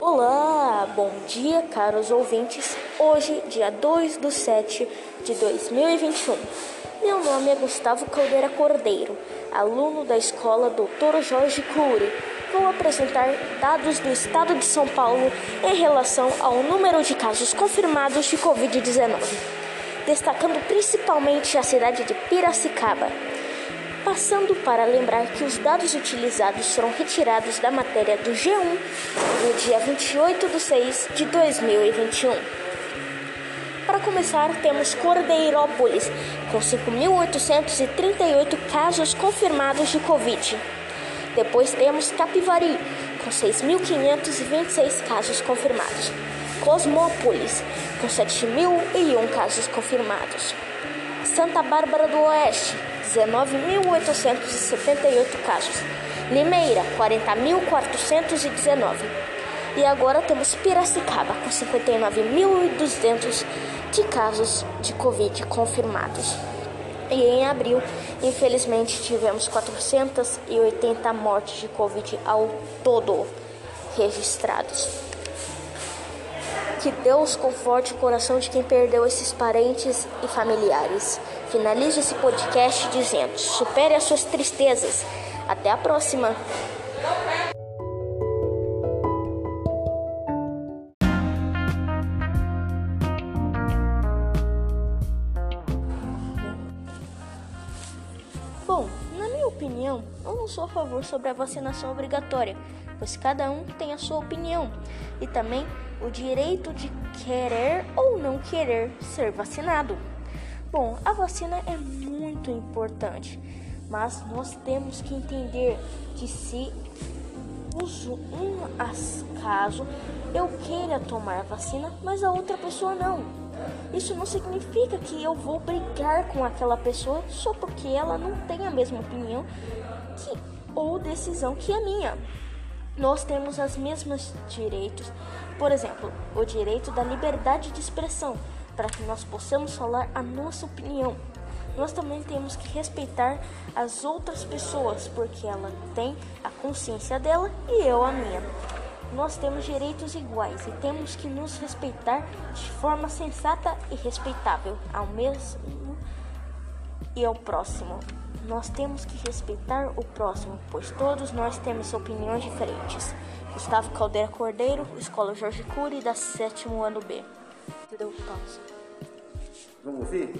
Olá, bom dia, caros ouvintes. Hoje, dia 2 do 7 de 2021. Meu nome é Gustavo Caldeira Cordeiro, aluno da escola Dr. Jorge Cury. Vou apresentar dados do estado de São Paulo em relação ao número de casos confirmados de Covid-19, destacando principalmente a cidade de Piracicaba passando para lembrar que os dados utilizados foram retirados da matéria do G1 no dia 28 de 6 de 2021. Para começar, temos Cordeirópolis, com 5.838 casos confirmados de Covid. Depois temos Capivari, com 6.526 casos confirmados. Cosmópolis, com 7.001 casos confirmados. Santa Bárbara do Oeste, 19.878 casos. Limeira, 40.419. E agora temos Piracicaba, com 59.200 de casos de Covid confirmados. E em abril, infelizmente, tivemos 480 mortes de Covid ao todo registrados. Que Deus conforte o coração de quem perdeu esses parentes e familiares. Finalize esse podcast dizendo: supere as suas tristezas. Até a próxima! Opinião, eu não sou a favor sobre a vacinação obrigatória, pois cada um tem a sua opinião e também o direito de querer ou não querer ser vacinado. Bom, a vacina é muito importante, mas nós temos que entender que se uso um caso eu queira tomar a vacina, mas a outra pessoa não. Isso não significa que eu vou brigar com aquela pessoa só porque ela não tem a mesma opinião que, ou decisão que a minha. Nós temos os mesmos direitos, por exemplo, o direito da liberdade de expressão para que nós possamos falar a nossa opinião. Nós também temos que respeitar as outras pessoas, porque ela tem a consciência dela e eu a minha. Nós temos direitos iguais e temos que nos respeitar de forma sensata e respeitável ao mesmo e ao próximo. Nós temos que respeitar o próximo, pois todos nós temos opiniões diferentes. Gustavo Caldeira Cordeiro, Escola Jorge Cury, da sétimo ano B. Deu pausa. Vamos ouvir?